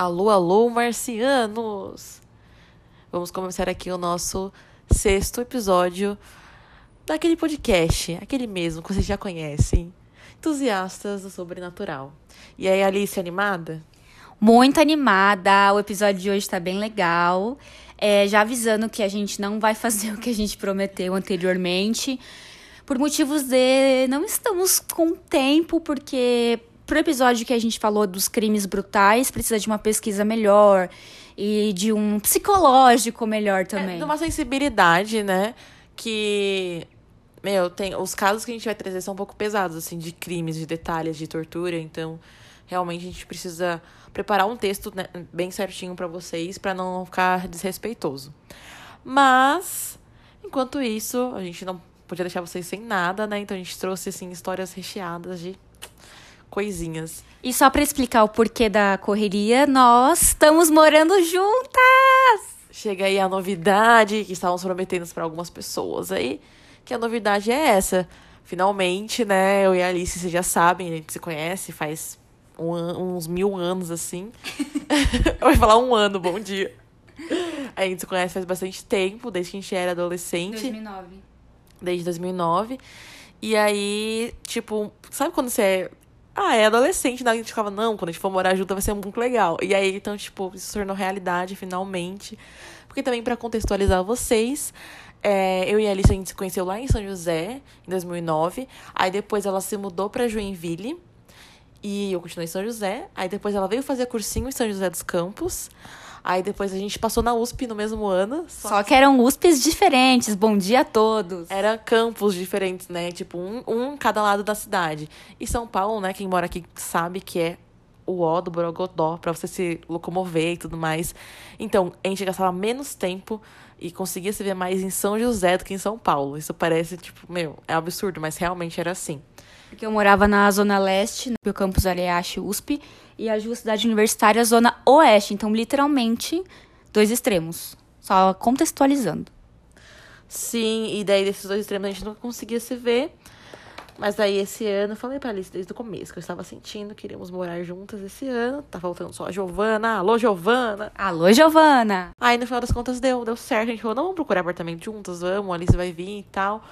Alô, alô, marcianos! Vamos começar aqui o nosso sexto episódio daquele podcast, aquele mesmo que vocês já conhecem. Entusiastas do sobrenatural. E aí, Alice, animada? Muito animada, o episódio de hoje tá bem legal. É, já avisando que a gente não vai fazer o que a gente prometeu anteriormente. Por motivos de não estamos com tempo, porque pro episódio que a gente falou dos crimes brutais, precisa de uma pesquisa melhor e de um psicológico melhor também. É, de uma sensibilidade, né? Que. Meu, tem. Os casos que a gente vai trazer são um pouco pesados, assim, de crimes, de detalhes, de tortura. Então, realmente a gente precisa preparar um texto né, bem certinho para vocês, para não ficar desrespeitoso. Mas, enquanto isso, a gente não podia deixar vocês sem nada, né? Então a gente trouxe, assim, histórias recheadas de coisinhas. E só para explicar o porquê da correria, nós estamos morando juntas! Chega aí a novidade que estávamos prometendo para algumas pessoas aí, que a novidade é essa. Finalmente, né, eu e a Alice, vocês já sabem, a gente se conhece faz um, uns mil anos, assim. eu vou falar um ano, bom dia. A gente se conhece faz bastante tempo, desde que a gente era adolescente. 2009. Desde 2009. E aí, tipo, sabe quando você é ah, é adolescente, né? A gente ficava, não, quando a gente for morar junto vai ser muito legal. E aí, então, tipo, isso se tornou realidade finalmente. Porque também, para contextualizar vocês, é, eu e a Alice a gente se conheceu lá em São José, em 2009. Aí depois ela se mudou para Joinville. E eu continuei em São José. Aí depois ela veio fazer cursinho em São José dos Campos. Aí depois a gente passou na USP no mesmo ano. Só, só que eram USPs diferentes. Bom dia a todos. Era campos diferentes, né? Tipo, um, um cada lado da cidade. E São Paulo, né? Quem mora aqui sabe que é o O do Borogodó, pra você se locomover e tudo mais. Então, a gente gastava menos tempo e conseguia se ver mais em São José do que em São Paulo. Isso parece, tipo, meu, é absurdo, mas realmente era assim. Porque eu morava na Zona Leste, no campus Areache USP, e a Cidade Universitária Zona Oeste. Então, literalmente, dois extremos. Só contextualizando. Sim, e daí desses dois extremos a gente não conseguia se ver. Mas aí esse ano, eu falei pra Alice desde o começo que eu estava sentindo, queríamos morar juntas esse ano. Tá faltando só a Giovana. Alô, Giovana! Alô, Giovana! Aí no final das contas deu, deu certo. A gente falou, não, vamos procurar apartamento juntas, vamos, a Alice vai vir e tal.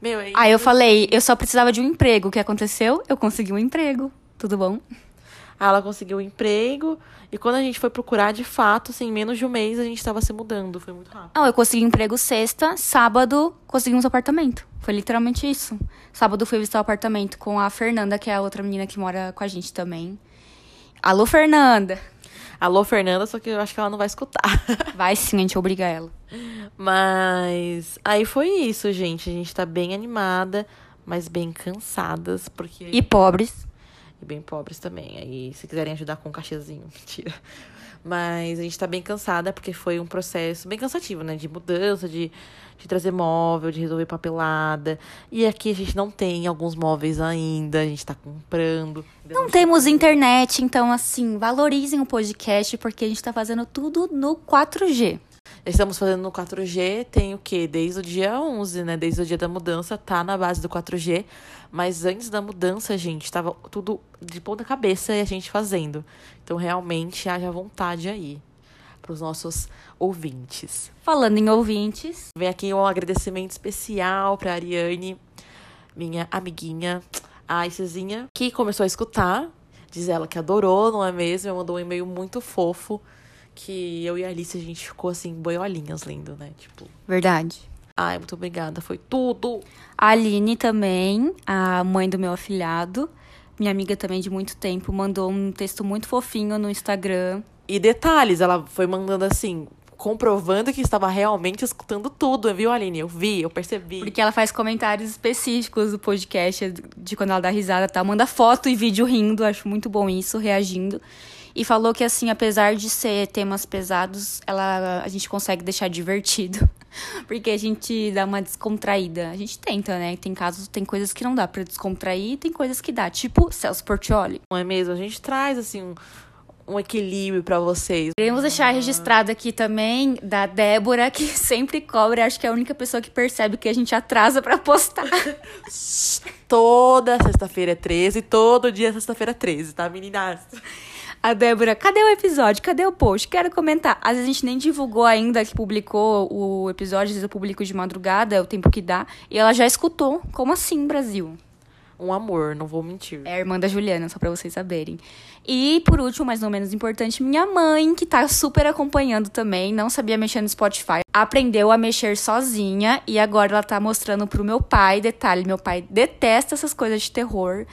Meu, aí... aí eu falei, eu só precisava de um emprego. O que aconteceu? Eu consegui um emprego. Tudo bom? Aí ela conseguiu um emprego. E quando a gente foi procurar, de fato, assim, em menos de um mês a gente estava se mudando. Foi muito rápido. Não, eu consegui um emprego sexta, sábado conseguimos um apartamento. Foi literalmente isso. Sábado fui visitar o apartamento com a Fernanda, que é a outra menina que mora com a gente também. Alô, Fernanda! Alô, Fernanda, só que eu acho que ela não vai escutar. Vai sim, a gente obriga ela. Mas aí foi isso, gente. A gente tá bem animada, mas bem cansadas, porque. E pobres. E bem pobres também. Aí, se quiserem ajudar com um cachezinho, mentira. Mas a gente tá bem cansada, porque foi um processo bem cansativo, né? De mudança, de, de trazer móvel, de resolver papelada. E aqui a gente não tem alguns móveis ainda, a gente tá comprando. Não temos internet, então, assim, valorizem o podcast, porque a gente tá fazendo tudo no 4G. Estamos fazendo no 4G, tem o quê? Desde o dia 11, né? Desde o dia da mudança, tá na base do 4G. Mas antes da mudança, gente, tava tudo de ponta cabeça e a gente fazendo. Então, realmente, haja vontade aí para os nossos ouvintes. Falando em ouvintes, vem aqui um agradecimento especial para Ariane, minha amiguinha, a Icezinha, que começou a escutar. Diz ela que adorou, não é mesmo? Ela mandou um e-mail muito fofo que eu e a Alice a gente ficou assim, boiolinhas lendo, né? Tipo. Verdade. Ai, muito obrigada, foi tudo. A Aline também, a mãe do meu afilhado, minha amiga também de muito tempo, mandou um texto muito fofinho no Instagram. E detalhes, ela foi mandando assim, comprovando que estava realmente escutando tudo, viu, Aline? Eu vi, eu percebi. Porque ela faz comentários específicos do podcast, de quando ela dá risada, tá? Manda foto e vídeo rindo, acho muito bom isso, reagindo. E falou que, assim, apesar de ser temas pesados, ela, a gente consegue deixar divertido. Porque a gente dá uma descontraída. A gente tenta, né? Tem casos, tem coisas que não dá para descontrair, tem coisas que dá. Tipo Celso Portioli. Não é mesmo? A gente traz, assim, um, um equilíbrio para vocês. Queremos deixar registrado aqui também da Débora, que sempre cobra, acho que é a única pessoa que percebe que a gente atrasa para postar. Toda sexta-feira é 13, todo dia é sexta-feira é 13, tá, meninas? A Débora, cadê o episódio? Cadê o post? Quero comentar. Às vezes a gente nem divulgou ainda que publicou o episódio, às vezes eu publico de madrugada, é o tempo que dá. E ela já escutou. Como assim, Brasil? Um amor, não vou mentir. É a irmã da Juliana, só pra vocês saberem. E, por último, mas não menos importante, minha mãe, que tá super acompanhando também, não sabia mexer no Spotify, aprendeu a mexer sozinha e agora ela tá mostrando pro meu pai. Detalhe, meu pai detesta essas coisas de terror.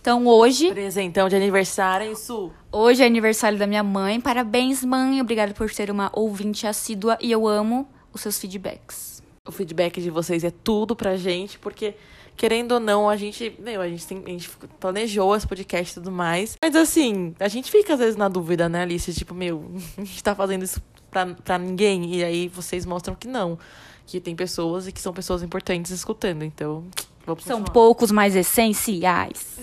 Então, hoje. Presentão de aniversário, isso. Hoje é aniversário da minha mãe. Parabéns, mãe. Obrigada por ser uma ouvinte assídua e eu amo os seus feedbacks. O feedback de vocês é tudo pra gente, porque querendo ou não, a gente, meu, a gente, tem, a gente planejou esse podcast e tudo mais. Mas assim, a gente fica às vezes na dúvida, né, Alice? Tipo, meu, a gente tá fazendo isso pra, pra ninguém. E aí vocês mostram que não. Que tem pessoas e que são pessoas importantes escutando. Então, vamos São continuar. poucos mais essenciais.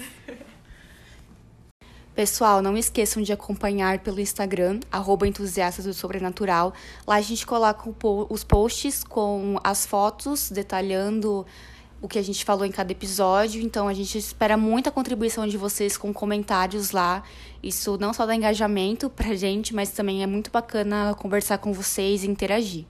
Pessoal, não esqueçam de acompanhar pelo Instagram, arroba entusiastas do sobrenatural. Lá a gente coloca os posts com as fotos detalhando o que a gente falou em cada episódio. Então a gente espera muita contribuição de vocês com comentários lá. Isso não só dá engajamento pra gente, mas também é muito bacana conversar com vocês e interagir.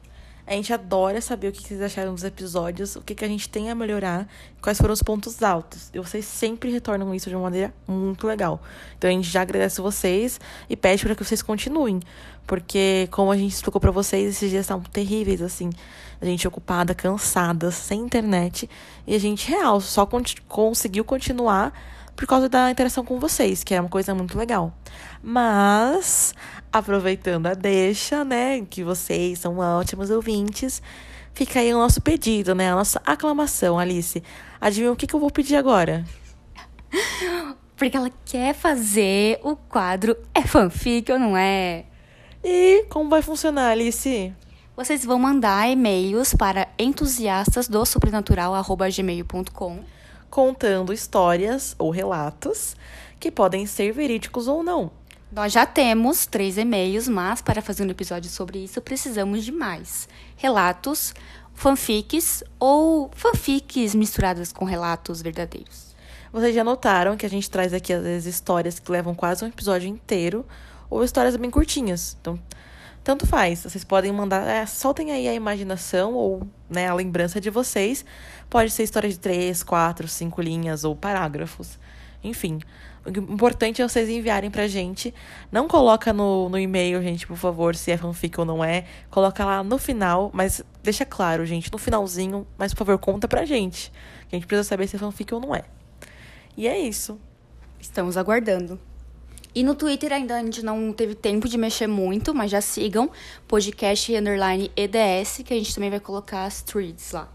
A gente adora saber o que vocês acharam dos episódios, o que, que a gente tem a melhorar, quais foram os pontos altos. E vocês sempre retornam isso de uma maneira muito legal. Então a gente já agradece vocês e pede para que vocês continuem. Porque, como a gente explicou para vocês, esses dias estavam terríveis, assim. A gente ocupada, cansada, sem internet. E a gente, real, só con conseguiu continuar por causa da interação com vocês, que é uma coisa muito legal. Mas, aproveitando a deixa, né, que vocês são ótimos ouvintes, fica aí o nosso pedido, né, a nossa aclamação, Alice. Adivinha o que, que eu vou pedir agora? Porque ela quer fazer o quadro É fanfic ou não é? E como vai funcionar, Alice? Vocês vão mandar e-mails para entusiastasdossobrenatural.gmail.com contando histórias ou relatos que podem ser verídicos ou não. Nós já temos três e-mails, mas para fazer um episódio sobre isso precisamos de mais. Relatos, fanfics ou fanfics misturadas com relatos verdadeiros. Vocês já notaram que a gente traz aqui às vezes histórias que levam quase um episódio inteiro ou histórias bem curtinhas. Então, tanto faz. Vocês podem mandar, é, soltem aí a imaginação ou né, a lembrança de vocês. Pode ser história de três, quatro, cinco linhas ou parágrafos. Enfim, o importante é vocês enviarem pra gente. Não coloca no, no e-mail, gente, por favor, se é fanfic ou não é. Coloca lá no final, mas deixa claro, gente, no finalzinho. Mas, por favor, conta pra gente. Que a gente precisa saber se é fanfic ou não é. E é isso. Estamos aguardando. E no Twitter ainda a gente não teve tempo de mexer muito, mas já sigam podcast underline EDS, que a gente também vai colocar as threads lá.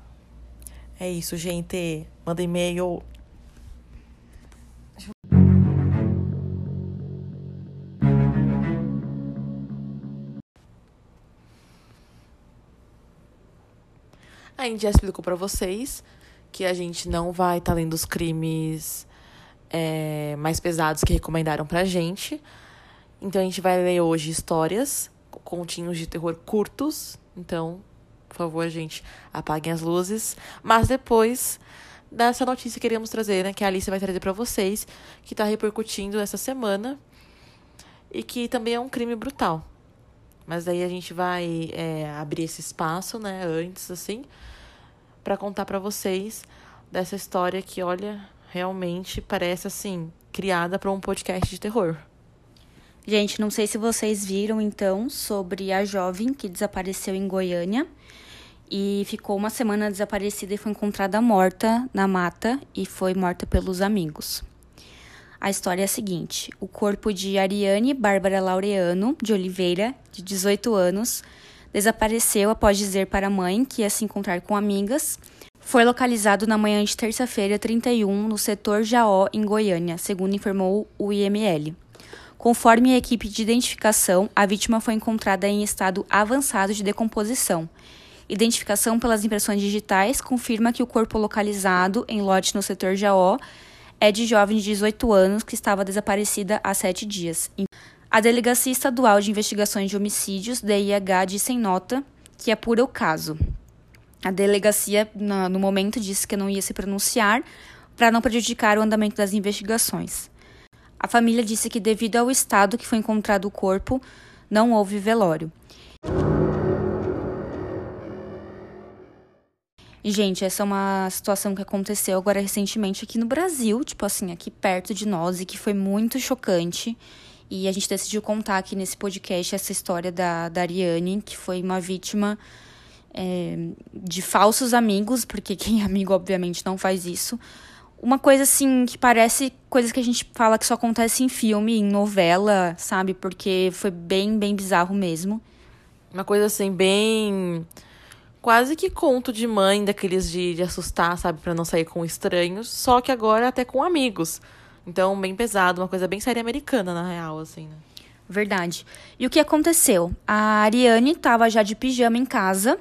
É isso, gente. Manda e-mail. A gente já explicou para vocês que a gente não vai estar tá lendo os crimes é, mais pesados que recomendaram pra gente. Então a gente vai ler hoje histórias, continhos de terror curtos. Então, por favor, gente, apaguem as luzes. Mas depois dessa notícia que queríamos trazer, né, que a Alice vai trazer para vocês, que tá repercutindo essa semana e que também é um crime brutal. Mas aí a gente vai é, abrir esse espaço, né, antes, assim, para contar para vocês dessa história que, olha, realmente parece assim, criada para um podcast de terror. Gente, não sei se vocês viram então sobre a jovem que desapareceu em Goiânia e ficou uma semana desaparecida e foi encontrada morta na mata e foi morta pelos amigos. A história é a seguinte: o corpo de Ariane Bárbara Laureano de Oliveira, de 18 anos, desapareceu após dizer para a mãe que ia se encontrar com amigas foi localizado na manhã de terça-feira, 31, no setor Jaó, em Goiânia, segundo informou o IML. Conforme a equipe de identificação, a vítima foi encontrada em estado avançado de decomposição. Identificação pelas impressões digitais confirma que o corpo localizado em lote no setor Jaó é de jovem de 18 anos que estava desaparecida há sete dias. A Delegacia Estadual de Investigações de Homicídios, DIH, disse em nota que apura o caso. A delegacia, no momento, disse que não ia se pronunciar para não prejudicar o andamento das investigações. A família disse que, devido ao estado que foi encontrado o corpo, não houve velório. E, gente, essa é uma situação que aconteceu agora recentemente aqui no Brasil, tipo assim, aqui perto de nós, e que foi muito chocante. E a gente decidiu contar aqui nesse podcast essa história da, da Ariane, que foi uma vítima é, de falsos amigos, porque quem é amigo, obviamente, não faz isso. Uma coisa assim que parece coisas que a gente fala que só acontece em filme, em novela, sabe? Porque foi bem, bem bizarro mesmo. Uma coisa assim, bem quase que conto de mãe, daqueles de, de assustar, sabe, para não sair com estranhos, só que agora até com amigos. Então, bem pesado, uma coisa bem série americana, na real, assim, né? Verdade. E o que aconteceu? A Ariane estava já de pijama em casa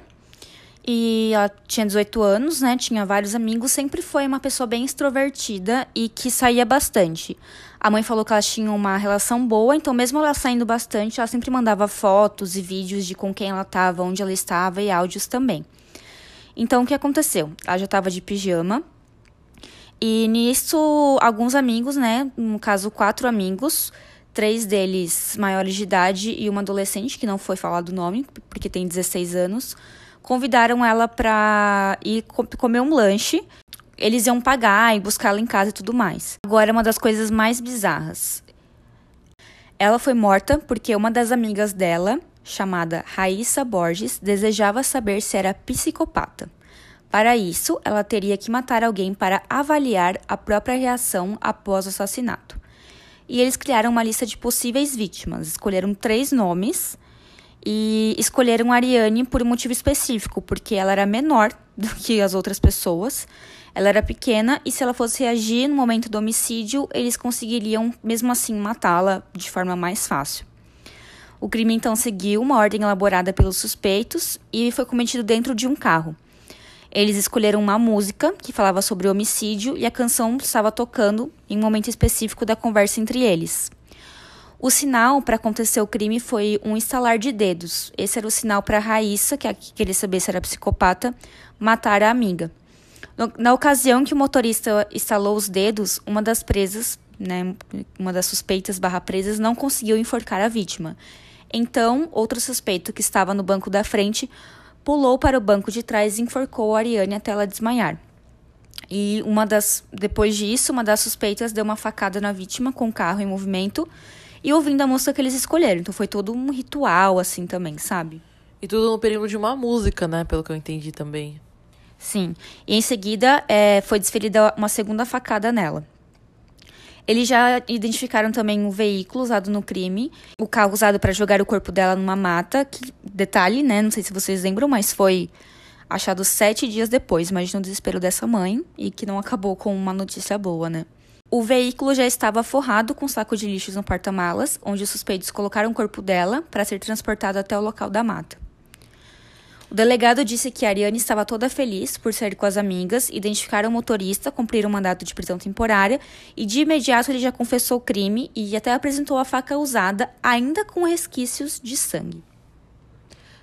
e ela tinha 18 anos, né? Tinha vários amigos, sempre foi uma pessoa bem extrovertida e que saía bastante. A mãe falou que elas tinham uma relação boa, então mesmo ela saindo bastante, ela sempre mandava fotos e vídeos de com quem ela estava, onde ela estava e áudios também. Então o que aconteceu? Ela já estava de pijama. E nisso, alguns amigos, né? No caso, quatro amigos, três deles maiores de idade e uma adolescente, que não foi falado o nome, porque tem 16 anos, convidaram ela para ir comer um lanche eles iam pagar e buscá-la em casa e tudo mais. Agora, uma das coisas mais bizarras. Ela foi morta porque uma das amigas dela, chamada Raíssa Borges, desejava saber se era psicopata. Para isso, ela teria que matar alguém para avaliar a própria reação após o assassinato. E eles criaram uma lista de possíveis vítimas, escolheram três nomes e escolheram Ariane por um motivo específico, porque ela era menor do que as outras pessoas ela era pequena e se ela fosse reagir no momento do homicídio, eles conseguiriam, mesmo assim, matá-la de forma mais fácil. O crime então seguiu uma ordem elaborada pelos suspeitos e foi cometido dentro de um carro. Eles escolheram uma música que falava sobre o homicídio e a canção estava tocando em um momento específico da conversa entre eles. O sinal para acontecer o crime foi um estalar de dedos. Esse era o sinal para Raíssa, que queria saber se era psicopata, matar a amiga. Na ocasião que o motorista estalou os dedos, uma das presas, né, uma das suspeitas barra presas, não conseguiu enforcar a vítima. Então, outro suspeito que estava no banco da frente pulou para o banco de trás e enforcou a Ariane até ela desmaiar. E uma das, depois disso, uma das suspeitas deu uma facada na vítima com o carro em movimento e ouvindo a música que eles escolheram. Então foi todo um ritual assim também, sabe? E tudo no período de uma música, né? Pelo que eu entendi também. Sim. E em seguida é, foi desferida uma segunda facada nela. Eles já identificaram também o veículo usado no crime, o carro usado para jogar o corpo dela numa mata. Que, detalhe, né? Não sei se vocês lembram, mas foi achado sete dias depois. Imagina o desespero dessa mãe e que não acabou com uma notícia boa, né? O veículo já estava forrado com saco de lixos no porta-malas, onde os suspeitos colocaram o corpo dela para ser transportado até o local da mata. O delegado disse que Ariane estava toda feliz por sair com as amigas, identificaram o motorista, cumpriram o mandato de prisão temporária e de imediato ele já confessou o crime e até apresentou a faca usada, ainda com resquícios de sangue.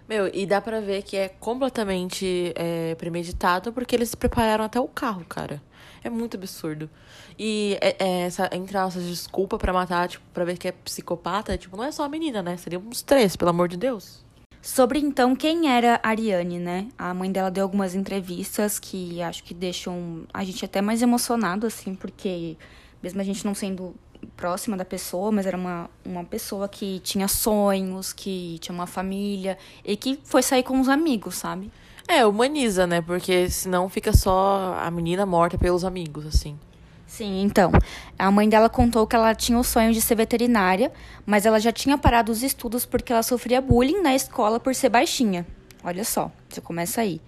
Meu, e dá pra ver que é completamente é, premeditado porque eles prepararam até o carro, cara. É muito absurdo. E é, é, essa, nossas desculpa para matar, tipo, pra ver que é psicopata, tipo, não é só a menina, né? Seriam uns três, pelo amor de Deus. Sobre então quem era Ariane, né? A mãe dela deu algumas entrevistas que acho que deixam a gente até mais emocionado, assim, porque mesmo a gente não sendo próxima da pessoa, mas era uma, uma pessoa que tinha sonhos, que tinha uma família e que foi sair com os amigos, sabe? É, humaniza, né? Porque senão fica só a menina morta pelos amigos, assim. Sim, então. A mãe dela contou que ela tinha o sonho de ser veterinária, mas ela já tinha parado os estudos porque ela sofria bullying na escola por ser baixinha. Olha só, você começa aí.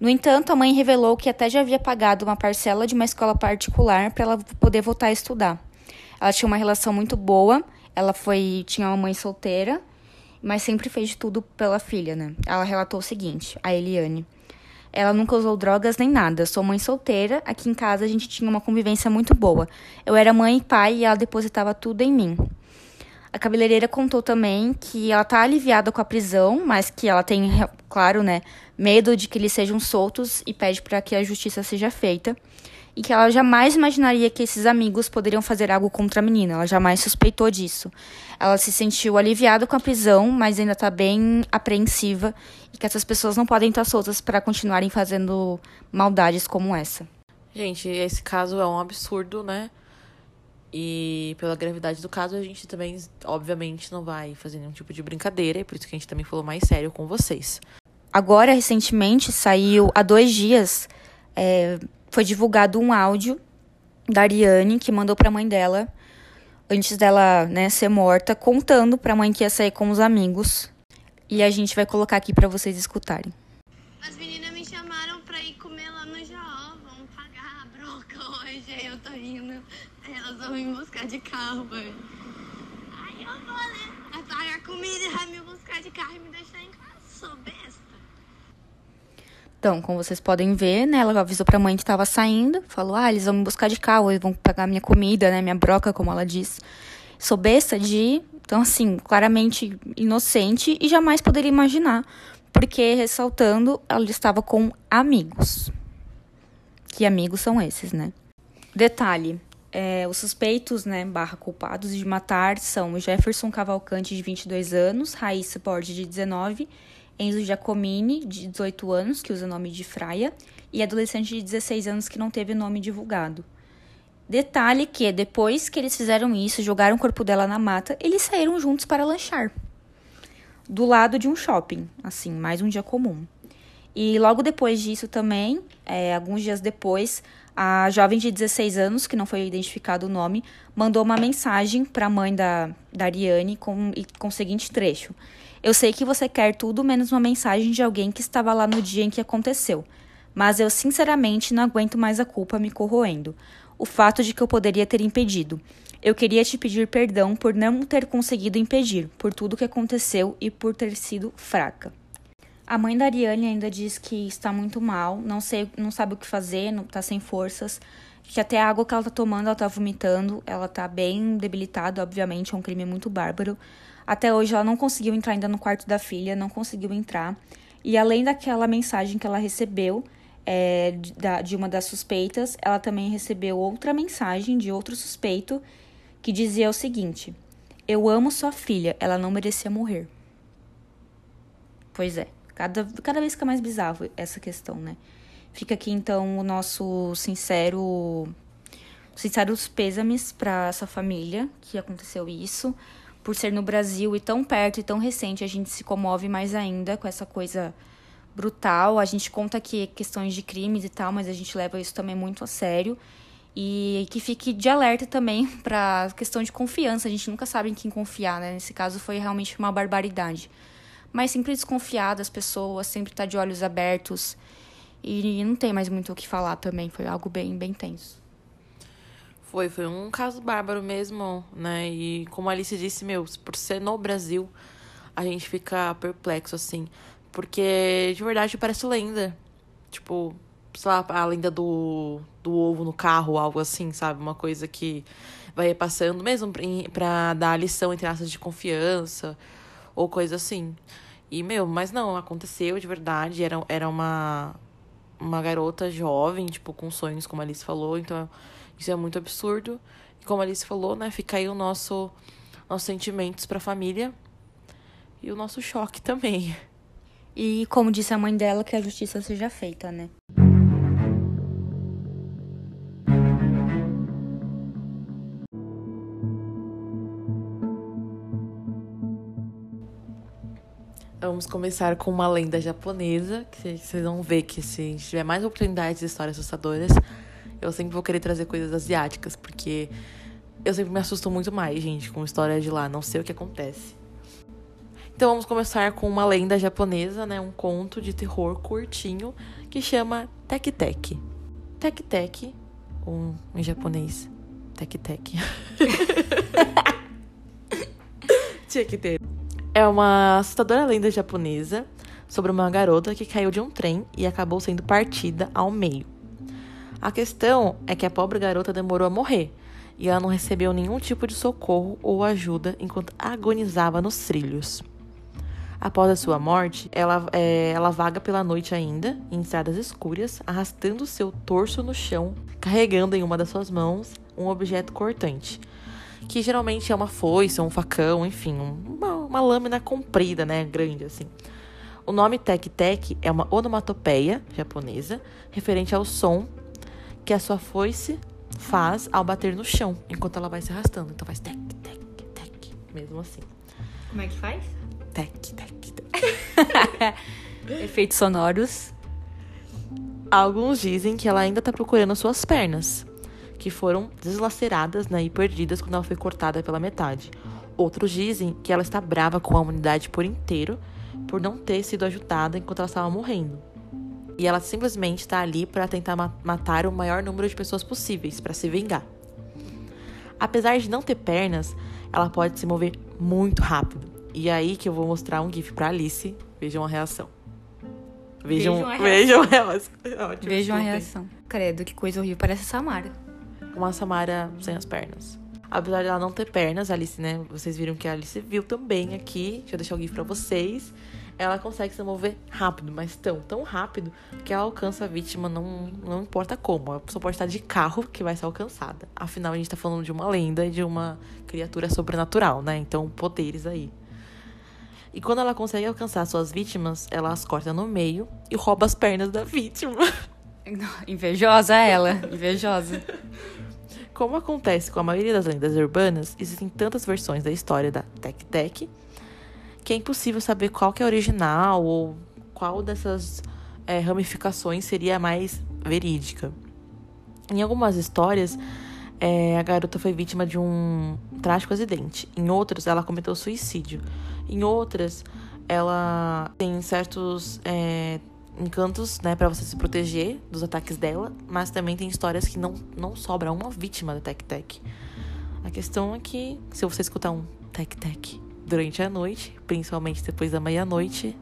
No entanto, a mãe revelou que até já havia pagado uma parcela de uma escola particular para ela poder voltar a estudar. Ela tinha uma relação muito boa, ela foi tinha uma mãe solteira, mas sempre fez tudo pela filha, né? Ela relatou o seguinte, a Eliane: ela nunca usou drogas nem nada. Sou mãe solteira. Aqui em casa a gente tinha uma convivência muito boa. Eu era mãe e pai e ela depositava tudo em mim. A cabeleireira contou também que ela tá aliviada com a prisão, mas que ela tem, claro, né, medo de que eles sejam soltos e pede para que a justiça seja feita. e que ela jamais imaginaria que esses amigos poderiam fazer algo contra a menina. Ela jamais suspeitou disso. Ela se sentiu aliviada com a prisão, mas ainda está bem apreensiva e que essas pessoas não podem estar soltas para continuarem fazendo maldades como essa. Gente, esse caso é um absurdo, né? E pela gravidade do caso, a gente também, obviamente, não vai fazer nenhum tipo de brincadeira, e por isso que a gente também falou mais sério com vocês. Agora, recentemente, saiu há dois dias, é, foi divulgado um áudio da Ariane que mandou para a mãe dela, antes dela né, ser morta, contando para a mãe que ia sair com os amigos. E a gente vai colocar aqui para vocês escutarem. As meninas me chamaram pra ir comer lá no Jaó. Vamos pagar a broca hoje. Aí eu tô indo. Aí elas vão me buscar de carro, mãe. Aí eu vou, né? Vai pagar comida e vai me buscar de carro e me deixar em casa. Sou besta. Então, como vocês podem ver, né, ela avisou pra mãe que tava saindo, falou: "Ah, eles vão me buscar de carro, eles vão pagar minha comida, né, minha broca, como ela diz". Sou besta de. Então, assim, claramente inocente e jamais poderia imaginar, porque ressaltando, ela estava com amigos. Que amigos são esses, né? Detalhe: é, os suspeitos, né, barra culpados de matar são Jefferson Cavalcante, de 22 anos, Raíssa Borges, de 19, Enzo Giacomini, de 18 anos, que usa o nome de Fraia, e adolescente de 16 anos que não teve nome divulgado. Detalhe que, depois que eles fizeram isso, jogaram o corpo dela na mata, eles saíram juntos para lanchar. Do lado de um shopping, assim, mais um dia comum. E logo depois disso também, é, alguns dias depois, a jovem de 16 anos, que não foi identificado o nome, mandou uma mensagem para a mãe da, da Ariane com, com o seguinte trecho: Eu sei que você quer tudo menos uma mensagem de alguém que estava lá no dia em que aconteceu, mas eu sinceramente não aguento mais a culpa me corroendo. O fato de que eu poderia ter impedido. Eu queria te pedir perdão por não ter conseguido impedir, por tudo que aconteceu e por ter sido fraca. A mãe da Ariane ainda diz que está muito mal, não, sei, não sabe o que fazer, não está sem forças, que até a água que ela está tomando ela está vomitando, ela está bem debilitada, obviamente, é um crime muito bárbaro. Até hoje ela não conseguiu entrar ainda no quarto da filha, não conseguiu entrar. E além daquela mensagem que ela recebeu é, de, de uma das suspeitas, ela também recebeu outra mensagem de outro suspeito que dizia o seguinte: Eu amo sua filha, ela não merecia morrer. Pois é. Cada, cada vez fica mais bizarro essa questão, né? Fica aqui então o nosso sincero sinceros pêsames para essa família que aconteceu isso. Por ser no Brasil e tão perto e tão recente, a gente se comove mais ainda com essa coisa brutal. A gente conta aqui questões de crimes e tal, mas a gente leva isso também muito a sério. E que fique de alerta também para questão de confiança. A gente nunca sabe em quem confiar, né? Nesse caso foi realmente uma barbaridade mas sempre desconfiar das pessoas, sempre estar tá de olhos abertos. E não tem mais muito o que falar também, foi algo bem, bem tenso. Foi, foi um caso bárbaro mesmo, né? E como a Alice disse, meu, por ser no Brasil, a gente fica perplexo, assim. Porque de verdade parece lenda. Tipo, sei lá, a lenda do, do ovo no carro, algo assim, sabe? Uma coisa que vai passando, mesmo pra dar lição entre aspas de confiança ou coisa assim. E, meu, mas não, aconteceu de verdade. Era, era uma, uma garota jovem, tipo, com sonhos, como a Alice falou. Então, isso é muito absurdo. E como a Alice falou, né, fica aí o nosso, nossos sentimentos pra família. E o nosso choque também. E como disse a mãe dela, que a justiça seja feita, né? Vamos começar com uma lenda japonesa, que vocês vão ver que se tiver mais oportunidades de histórias assustadoras, eu sempre vou querer trazer coisas asiáticas, porque eu sempre me assusto muito mais, gente, com histórias de lá, não sei o que acontece. Então vamos começar com uma lenda japonesa, né, um conto de terror curtinho que chama Tek Tek. Tek Tek, um, em japonês, Tek Tek. Tinha que ter. É uma assustadora lenda japonesa sobre uma garota que caiu de um trem e acabou sendo partida ao meio. A questão é que a pobre garota demorou a morrer e ela não recebeu nenhum tipo de socorro ou ajuda enquanto agonizava nos trilhos. Após a sua morte, ela, é, ela vaga pela noite ainda, em estradas escuras, arrastando seu torso no chão, carregando em uma das suas mãos um objeto cortante. Que geralmente é uma foice, um facão, enfim, uma, uma lâmina comprida, né? Grande assim. O nome Tek Tek é uma onomatopeia japonesa referente ao som que a sua foice faz ao bater no chão, enquanto ela vai se arrastando. Então faz tec, tec, tec, mesmo assim. Como é que faz? Tec, tec, tec. Efeitos sonoros. Alguns dizem que ela ainda tá procurando suas pernas, que foram deslaceradas né, e perdidas quando ela foi cortada pela metade. Outros dizem que ela está brava com a humanidade por inteiro por não ter sido ajudada enquanto ela estava morrendo. E ela simplesmente está ali para tentar ma matar o maior número de pessoas possíveis, para se vingar. Apesar de não ter pernas, ela pode se mover muito rápido. E é aí que eu vou mostrar um GIF para Alice. Vejam a reação. Vejam, Vejam a vejam a reação. Vejam a reação. Credo, que coisa horrível. Parece a Samara. Uma Samara sem as pernas. Apesar dela não ter pernas, Alice, né? Vocês viram que a Alice viu também aqui. Deixa eu deixar o GIF pra vocês. Ela consegue se mover rápido, mas tão, tão rápido que ela alcança a vítima, não, não importa como. A pessoa pode estar de carro que vai ser alcançada. Afinal, a gente tá falando de uma lenda e de uma criatura sobrenatural, né? Então, poderes aí. E quando ela consegue alcançar suas vítimas, ela as corta no meio e rouba as pernas da vítima. Invejosa ela. Invejosa. Como acontece com a maioria das lendas urbanas, existem tantas versões da história da Tek Tek que é impossível saber qual é a original ou qual dessas é, ramificações seria a mais verídica. Em algumas histórias, é, a garota foi vítima de um trágico acidente. Em outras, ela cometeu suicídio. Em outras, ela tem certos é, encantos, né, para você se proteger dos ataques dela, mas também tem histórias que não, não sobra uma vítima da Tek. A questão é que, se você escutar um Tek durante a noite, principalmente depois da meia-noite,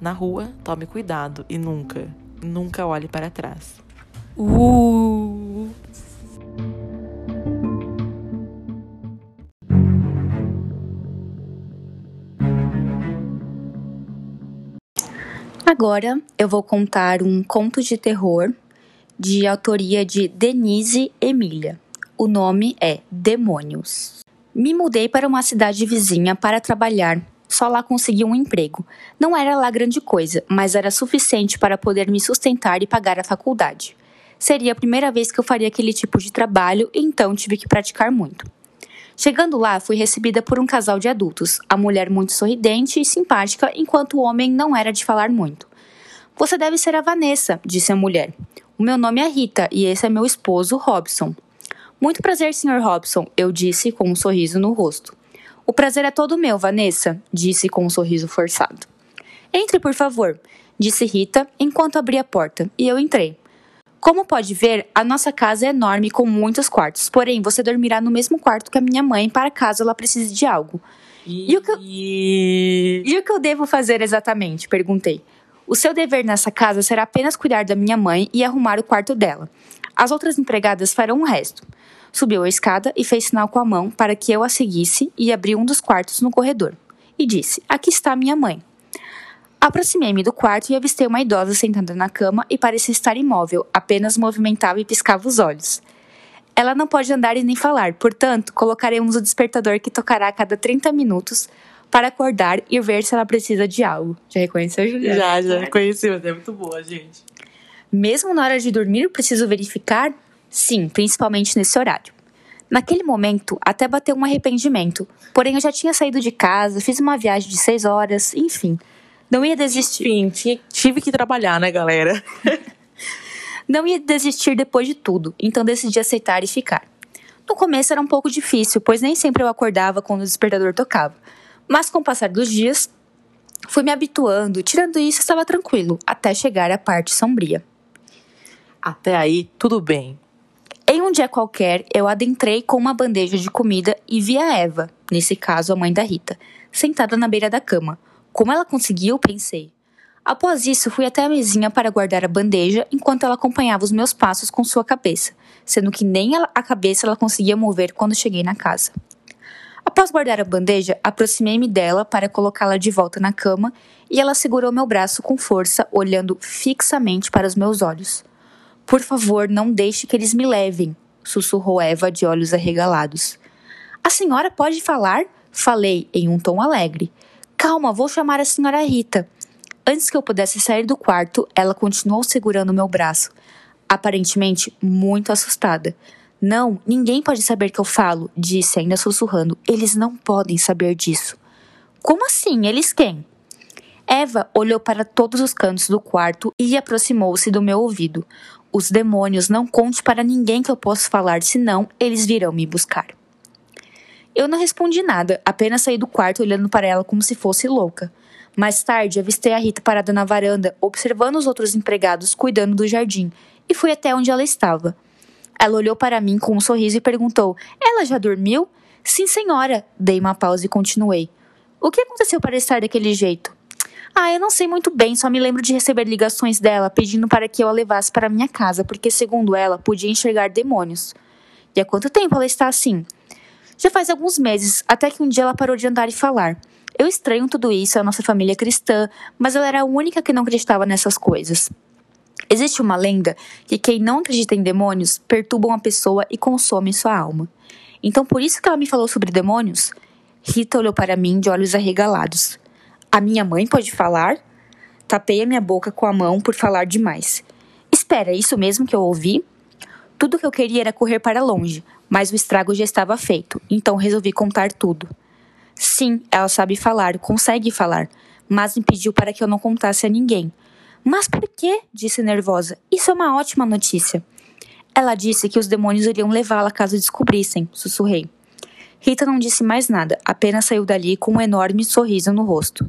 na rua, tome cuidado e nunca, nunca olhe para trás. Uh. Agora eu vou contar um conto de terror de autoria de Denise Emília. O nome é Demônios. Me mudei para uma cidade vizinha para trabalhar. Só lá consegui um emprego. Não era lá grande coisa, mas era suficiente para poder me sustentar e pagar a faculdade. Seria a primeira vez que eu faria aquele tipo de trabalho, então tive que praticar muito. Chegando lá, fui recebida por um casal de adultos, a mulher muito sorridente e simpática, enquanto o homem não era de falar muito. Você deve ser a Vanessa, disse a mulher. O meu nome é Rita e esse é meu esposo, Robson. Muito prazer, Sr. Robson, eu disse com um sorriso no rosto. O prazer é todo meu, Vanessa, disse com um sorriso forçado. Entre, por favor, disse Rita enquanto abria a porta, e eu entrei. Como pode ver, a nossa casa é enorme com muitos quartos, porém você dormirá no mesmo quarto que a minha mãe para caso ela precise de algo. E o que eu- E... E o que eu devo fazer exatamente? perguntei. O seu dever nessa casa será apenas cuidar da minha mãe e arrumar o quarto dela. As outras empregadas farão o resto. Subiu a escada e fez sinal com a mão para que eu a seguisse e abriu um dos quartos no corredor. E disse: Aqui está minha mãe. Aproximei-me do quarto e avistei uma idosa sentada na cama e parecia estar imóvel, apenas movimentava e piscava os olhos. Ela não pode andar e nem falar, portanto, colocaremos o despertador que tocará a cada 30 minutos para acordar e ver se ela precisa de algo. Já reconheceu, Juliana? Já, já conheci, mas é muito boa, gente. Mesmo na hora de dormir, preciso verificar? Sim, principalmente nesse horário. Naquele momento, até bateu um arrependimento. Porém, eu já tinha saído de casa, fiz uma viagem de seis horas, enfim. Não ia desistir. Enfim, tive que trabalhar, né, galera? Não ia desistir depois de tudo, então decidi aceitar e ficar. No começo era um pouco difícil, pois nem sempre eu acordava quando o despertador tocava. Mas com o passar dos dias, fui me habituando, tirando isso estava tranquilo, até chegar à parte sombria. Até aí, tudo bem. Em um dia qualquer, eu adentrei com uma bandeja de comida e vi a Eva, nesse caso a mãe da Rita, sentada na beira da cama. Como ela conseguiu, pensei. Após isso, fui até a mesinha para guardar a bandeja enquanto ela acompanhava os meus passos com sua cabeça, sendo que nem a cabeça ela conseguia mover quando cheguei na casa. Após guardar a bandeja, aproximei-me dela para colocá-la de volta na cama e ela segurou meu braço com força, olhando fixamente para os meus olhos. Por favor, não deixe que eles me levem, sussurrou Eva de olhos arregalados. A senhora pode falar? Falei em um tom alegre. Calma, vou chamar a senhora Rita. Antes que eu pudesse sair do quarto, ela continuou segurando meu braço, aparentemente muito assustada. Não, ninguém pode saber que eu falo, disse, ainda sussurrando. Eles não podem saber disso. Como assim? Eles quem? Eva olhou para todos os cantos do quarto e aproximou-se do meu ouvido. Os demônios, não conte para ninguém que eu posso falar, senão eles virão me buscar. Eu não respondi nada, apenas saí do quarto olhando para ela como se fosse louca. Mais tarde, avistei a Rita parada na varanda, observando os outros empregados cuidando do jardim, e fui até onde ela estava. Ela olhou para mim com um sorriso e perguntou: Ela já dormiu? Sim, senhora. Dei uma pausa e continuei. O que aconteceu para estar daquele jeito? Ah, eu não sei muito bem, só me lembro de receber ligações dela pedindo para que eu a levasse para minha casa, porque, segundo ela, podia enxergar demônios. E há quanto tempo ela está assim? Já faz alguns meses, até que um dia ela parou de andar e falar. Eu estranho tudo isso, a nossa família é cristã, mas ela era a única que não acreditava nessas coisas. Existe uma lenda que quem não acredita em demônios perturba uma pessoa e consome sua alma. Então por isso que ela me falou sobre demônios? Rita olhou para mim de olhos arregalados. A minha mãe pode falar? Tapei a minha boca com a mão por falar demais. Espera, é isso mesmo que eu ouvi? Tudo que eu queria era correr para longe, mas o estrago já estava feito, então resolvi contar tudo. Sim, ela sabe falar, consegue falar, mas me pediu para que eu não contasse a ninguém, mas por quê? disse nervosa. Isso é uma ótima notícia. Ela disse que os demônios iriam levá-la caso descobrissem, sussurrei. Rita não disse mais nada, apenas saiu dali com um enorme sorriso no rosto.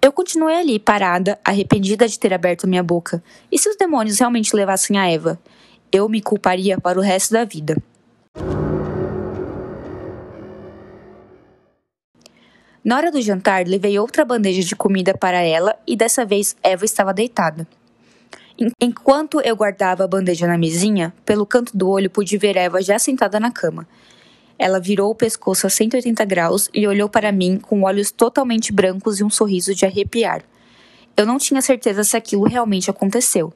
Eu continuei ali, parada, arrependida de ter aberto minha boca. E se os demônios realmente levassem a Eva? Eu me culparia para o resto da vida. Na hora do jantar, levei outra bandeja de comida para ela e dessa vez Eva estava deitada. Enquanto eu guardava a bandeja na mesinha, pelo canto do olho pude ver Eva já sentada na cama. Ela virou o pescoço a 180 graus e olhou para mim com olhos totalmente brancos e um sorriso de arrepiar. Eu não tinha certeza se aquilo realmente aconteceu.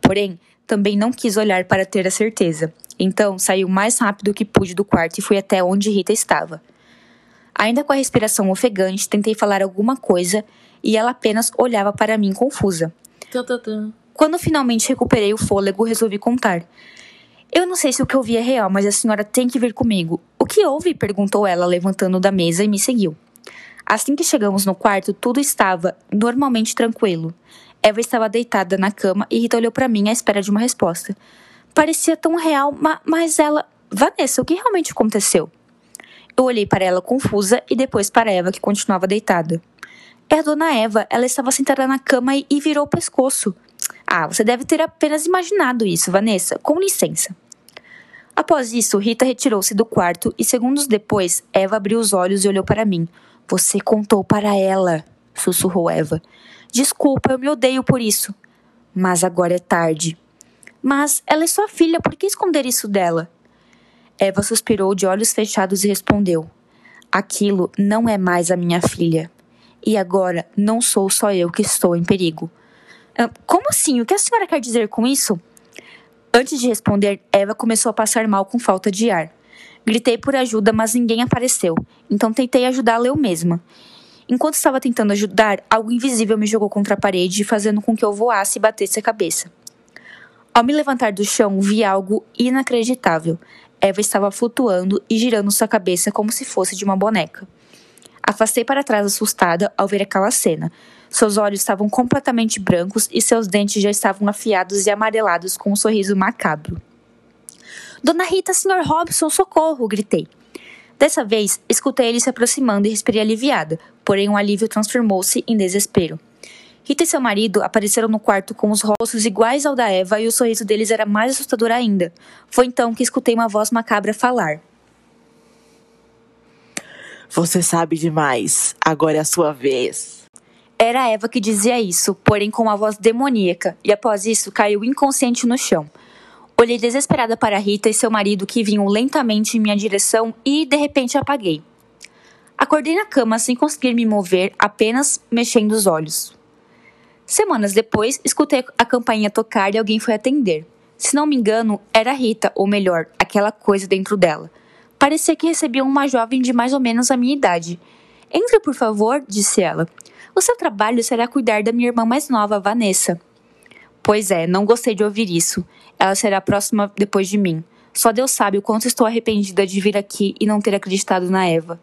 Porém, também não quis olhar para ter a certeza. Então, saí o mais rápido que pude do quarto e fui até onde Rita estava. Ainda com a respiração ofegante, tentei falar alguma coisa e ela apenas olhava para mim confusa. Quando finalmente recuperei o fôlego, resolvi contar. Eu não sei se o que ouvi é real, mas a senhora tem que vir comigo. O que houve? perguntou ela, levantando da mesa e me seguiu. Assim que chegamos no quarto, tudo estava normalmente tranquilo. Eva estava deitada na cama e Rita olhou para mim à espera de uma resposta. Parecia tão real, ma mas ela. Vanessa, o que realmente aconteceu? Eu olhei para ela confusa e depois para Eva, que continuava deitada. É a dona Eva, ela estava sentada na cama e, e virou o pescoço. Ah, você deve ter apenas imaginado isso, Vanessa. Com licença. Após isso, Rita retirou-se do quarto e segundos depois, Eva abriu os olhos e olhou para mim. Você contou para ela, sussurrou Eva. Desculpa, eu me odeio por isso. Mas agora é tarde. Mas ela é sua filha, por que esconder isso dela? Eva suspirou de olhos fechados e respondeu: Aquilo não é mais a minha filha. E agora não sou só eu que estou em perigo. Ah, como assim? O que a senhora quer dizer com isso? Antes de responder, Eva começou a passar mal com falta de ar. Gritei por ajuda, mas ninguém apareceu, então tentei ajudá-la eu mesma. Enquanto estava tentando ajudar, algo invisível me jogou contra a parede, fazendo com que eu voasse e batesse a cabeça. Ao me levantar do chão, vi algo inacreditável. Eva estava flutuando e girando sua cabeça como se fosse de uma boneca. Afastei para trás assustada ao ver aquela cena. Seus olhos estavam completamente brancos e seus dentes já estavam afiados e amarelados com um sorriso macabro. Dona Rita, Sr. Robson, socorro! gritei. Dessa vez, escutei ele se aproximando e respirei aliviada, porém um alívio transformou-se em desespero. Rita e seu marido apareceram no quarto com os rostos iguais ao da Eva e o sorriso deles era mais assustador ainda. Foi então que escutei uma voz macabra falar. Você sabe demais. Agora é a sua vez. Era a Eva que dizia isso, porém com uma voz demoníaca, e após isso caiu inconsciente no chão. Olhei desesperada para Rita e seu marido que vinham lentamente em minha direção e de repente apaguei. Acordei na cama sem conseguir me mover, apenas mexendo os olhos. Semanas depois, escutei a campainha tocar e alguém foi atender. Se não me engano, era Rita, ou melhor, aquela coisa dentro dela. Parecia que recebia uma jovem de mais ou menos a minha idade. Entre, por favor, disse ela. O seu trabalho será cuidar da minha irmã mais nova, Vanessa. Pois é, não gostei de ouvir isso. Ela será a próxima depois de mim. Só Deus sabe o quanto estou arrependida de vir aqui e não ter acreditado na Eva.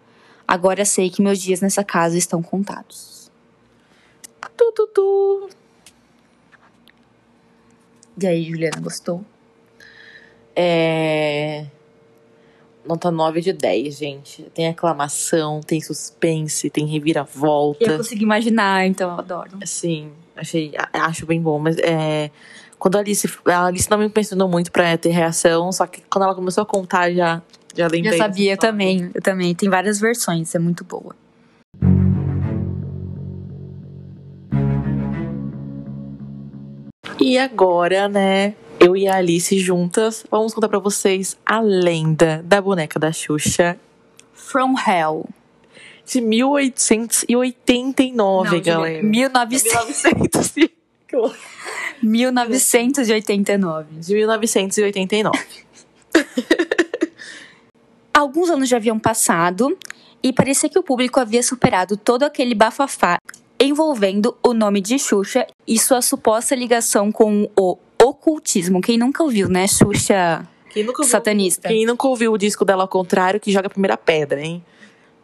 Agora sei que meus dias nessa casa estão contados. Tu, tu, tu. E aí, Juliana, gostou? É. Nota 9 de 10, gente. Tem aclamação, tem suspense, tem reviravolta. Eu consegui imaginar, então eu adoro. Sim, achei, acho bem bom, mas é. Quando a Alice, a Alice não me impressionou muito pra ter reação, só que quando ela começou a contar, já, já lembrei. Já sabia, eu também. Eu também. Tem várias versões, é muito boa. E agora, né, eu e a Alice juntas, vamos contar pra vocês a lenda da boneca da Xuxa From Hell. de 1889, Não, galera. 1900, 1900 e- 1989. de 1989. Alguns anos já haviam passado e parecia que o público havia superado todo aquele bafafá envolvendo o nome de Xuxa e sua suposta ligação com o ocultismo. Quem nunca ouviu, né? Xuxa Quem nunca ouviu, satanista. quem nunca ouviu o disco dela ao contrário, que joga a primeira pedra, hein?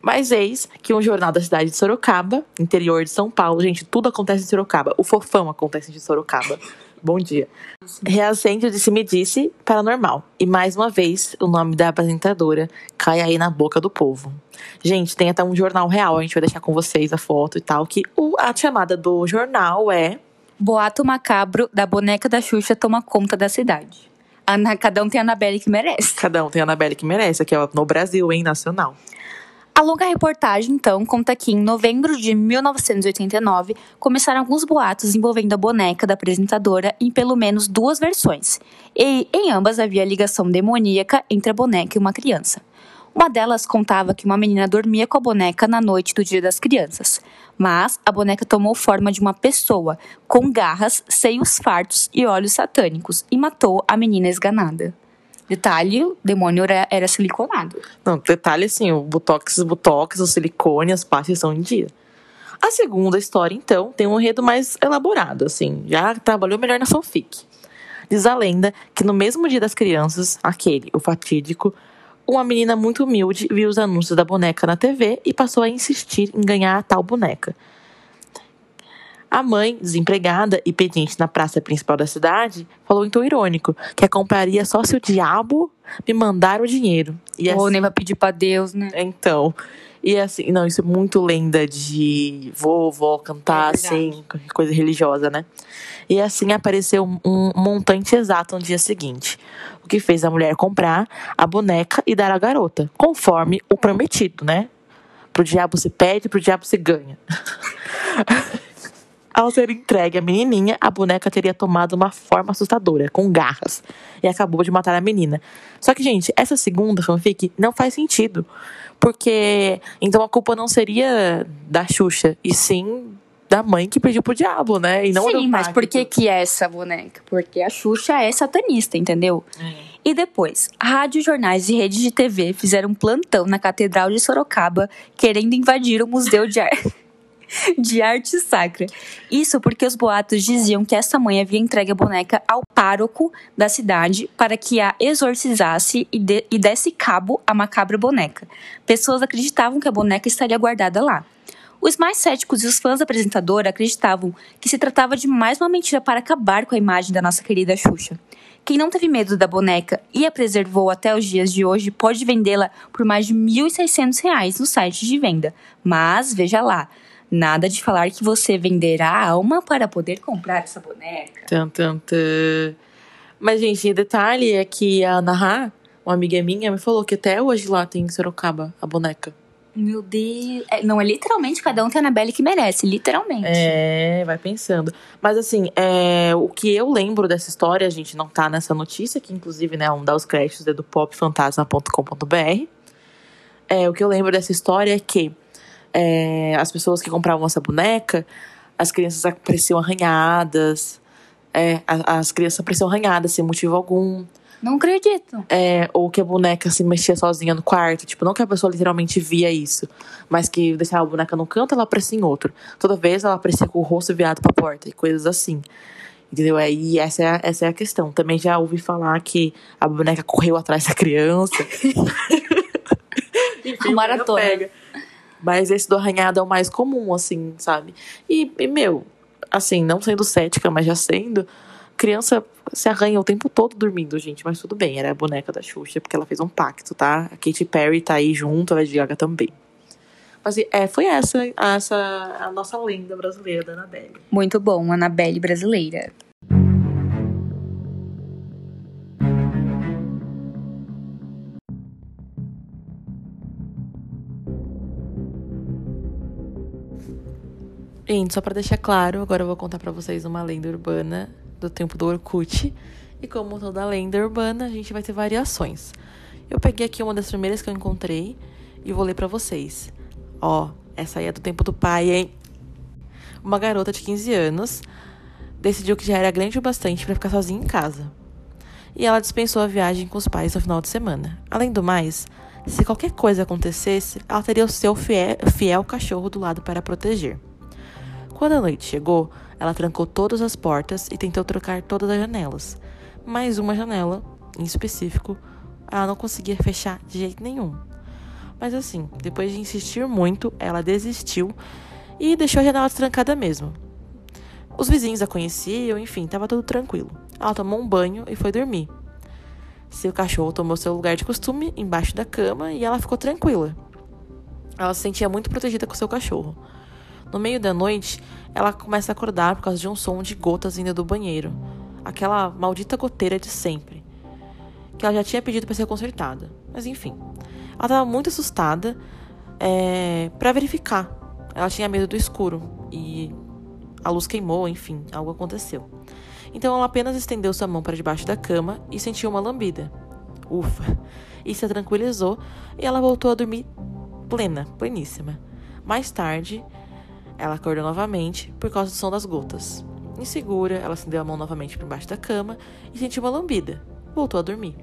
Mas eis que um jornal da cidade de Sorocaba, interior de São Paulo, gente, tudo acontece em Sorocaba. O fofão acontece em Sorocaba. Bom dia. Reacende o disse-me-disse paranormal. E mais uma vez, o nome da apresentadora cai aí na boca do povo. Gente, tem até um jornal real, a gente vai deixar com vocês a foto e tal, que o, a chamada do jornal é Boato macabro da boneca da Xuxa toma conta da cidade. Ana, cada um tem a Anabelle que merece. Cada um tem a Anabelle que merece, aqui é no Brasil, hein, nacional. A longa reportagem, então, conta que em novembro de 1989 começaram alguns boatos envolvendo a boneca da apresentadora em pelo menos duas versões, e em ambas havia ligação demoníaca entre a boneca e uma criança. Uma delas contava que uma menina dormia com a boneca na noite do Dia das Crianças, mas a boneca tomou forma de uma pessoa, com garras, seios fartos e olhos satânicos, e matou a menina esganada. Detalhe, o demônio era, era siliconado. Não, detalhe assim, o botox, botox, o silicone, as pastas estão em dia. A segunda história, então, tem um enredo mais elaborado, assim, já trabalhou melhor na fanfic. Diz a lenda que no mesmo dia das crianças, aquele, o fatídico, uma menina muito humilde viu os anúncios da boneca na TV e passou a insistir em ganhar a tal boneca. A mãe, desempregada e pedinte na praça principal da cidade, falou em tom irônico que a compraria só se o diabo me mandar o dinheiro. E Ou assim- nem vai pedir pra Deus, né? então, e assim, não, isso é muito lenda de vovó cantar É assim, coisa religiosa, né? E assim apareceu um, um montante exato no dia seguinte, o que fez a mulher comprar a boneca e dar à garota, conforme o prometido, né? Pro diabo se pede, pro diabo se ganha. Ao ser entregue a menininha, a boneca teria tomado uma forma assustadora, com garras, e acabou de matar a menina. Só que, gente, essa segunda fanfic não faz sentido. Porque então a culpa não seria da Xuxa, e sim da mãe que pediu pro diabo, né? E não Sim, mas por que que é essa boneca? Porque a Xuxa é satanista, entendeu? E depois, rádio, jornais e redes de TV fizeram um plantão na Catedral de Sorocaba querendo invadir o Museu de, Ar... de Arte Sacra. Isso porque os boatos diziam que essa mãe havia entregue a boneca ao pároco da cidade para que a exorcizasse e, de... e desse cabo à macabra boneca. Pessoas acreditavam que a boneca estaria guardada lá. Os mais céticos e os fãs da apresentadora acreditavam que se tratava de mais uma mentira para acabar com a imagem da nossa querida Xuxa. Quem não teve medo da boneca e a preservou até os dias de hoje pode vendê-la por mais de 1.600 reais no site de venda. Mas, veja lá, nada de falar que você venderá a alma para poder comprar essa boneca. Tan, tan, tan. Mas, gente, detalhe é que a Naha, uma amiga minha, me falou que até hoje lá tem em Sorocaba a boneca. Meu Deus. É, não, é literalmente cada um tem a Anabelle que merece, literalmente. É, vai pensando. Mas assim, é, o que eu lembro dessa história, a gente não tá nessa notícia, que inclusive, né, um dá os créditos é do popfantasma.com.br. É, o que eu lembro dessa história é que é, as pessoas que compravam essa boneca, as crianças apareciam arranhadas. É, a- as crianças apareciam arranhadas sem motivo algum. Não acredito. É, ou que a boneca se mexia sozinha no quarto. Tipo, não que a pessoa literalmente via isso, mas que deixava a boneca num canto ela aparecia em outro. Toda vez ela aparecia com o rosto virado pra porta e coisas assim. Entendeu? É, E essa é, a, essa é a questão. Também já ouvi falar que a boneca correu atrás da criança. Enfim, Maratona. pega. Mas esse do arranhado é o mais comum, assim, sabe? E, e, meu, assim, não sendo cética, mas já sendo, criança se arranha o tempo todo dormindo, gente. Mas tudo bem, era a boneca da Xuxa, porque ela fez um pacto, tá? A Katy Perry tá aí junto, a Lady Gaga também. Mas é, foi essa, essa a nossa lenda brasileira da Annabelle. Muito bom, Annabelle brasileira. Gente, só pra deixar claro, agora eu vou contar pra vocês uma lenda urbana do tempo do Orkut. E como toda lenda urbana, a gente vai ter variações. Eu peguei aqui uma das primeiras que eu encontrei e vou ler pra vocês. Ó, essa aí é do tempo do pai, hein? Uma garota de 15 anos decidiu que já era grande o bastante pra ficar sozinha em casa. E ela dispensou a viagem com os pais no final de semana. Além do mais, se qualquer coisa acontecesse, ela teria o seu fiel, fiel cachorro do lado para proteger. Quando a noite chegou, ela trancou todas as portas e tentou trocar todas as janelas. Mas uma janela, em específico, ela não conseguia fechar de jeito nenhum. Mas assim, depois de insistir muito, ela desistiu e deixou a janela trancada mesmo. Os vizinhos a conheciam, enfim, estava tudo tranquilo. Ela tomou um banho e foi dormir. Seu cachorro tomou seu lugar de costume embaixo da cama e ela ficou tranquila. Ela se sentia muito protegida com seu cachorro. No meio da noite, ela começa a acordar por causa de um som de gotas vindo do banheiro. Aquela maldita goteira de sempre. Que ela já tinha pedido para ser consertada. Mas enfim. Ela estava muito assustada é, para verificar. Ela tinha medo do escuro. E a luz queimou, enfim, algo aconteceu. Então ela apenas estendeu sua mão para debaixo da cama e sentiu uma lambida. Ufa! E se tranquilizou e ela voltou a dormir plena, pleníssima. Mais tarde, ela acordou novamente por causa do som das gotas. Insegura, ela estendeu a mão novamente por baixo da cama e sentiu uma lambida. Voltou a dormir.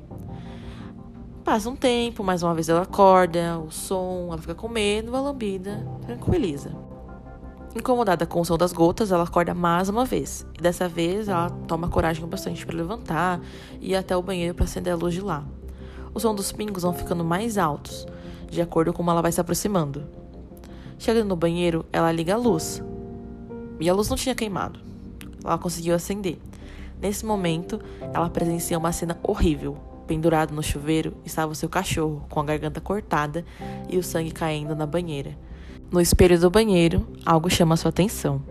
Passa um tempo, mais uma vez ela acorda, o som, ela fica com medo, a lambida tranquiliza. Incomodada com o som das gotas, ela acorda mais uma vez. E dessa vez ela toma coragem bastante para levantar e ir até o banheiro para acender a luz de lá. O som dos pingos vão ficando mais altos, de acordo com como ela vai se aproximando. Chegando no banheiro, ela liga a luz. E a luz não tinha queimado. Ela conseguiu acender. Nesse momento, ela presencia uma cena horrível. Pendurado no chuveiro estava o seu cachorro, com a garganta cortada e o sangue caindo na banheira. No espelho do banheiro, algo chama sua atenção.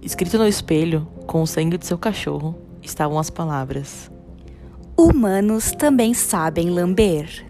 Escrito no espelho, com o sangue de seu cachorro, estavam as palavras: Humanos também sabem lamber.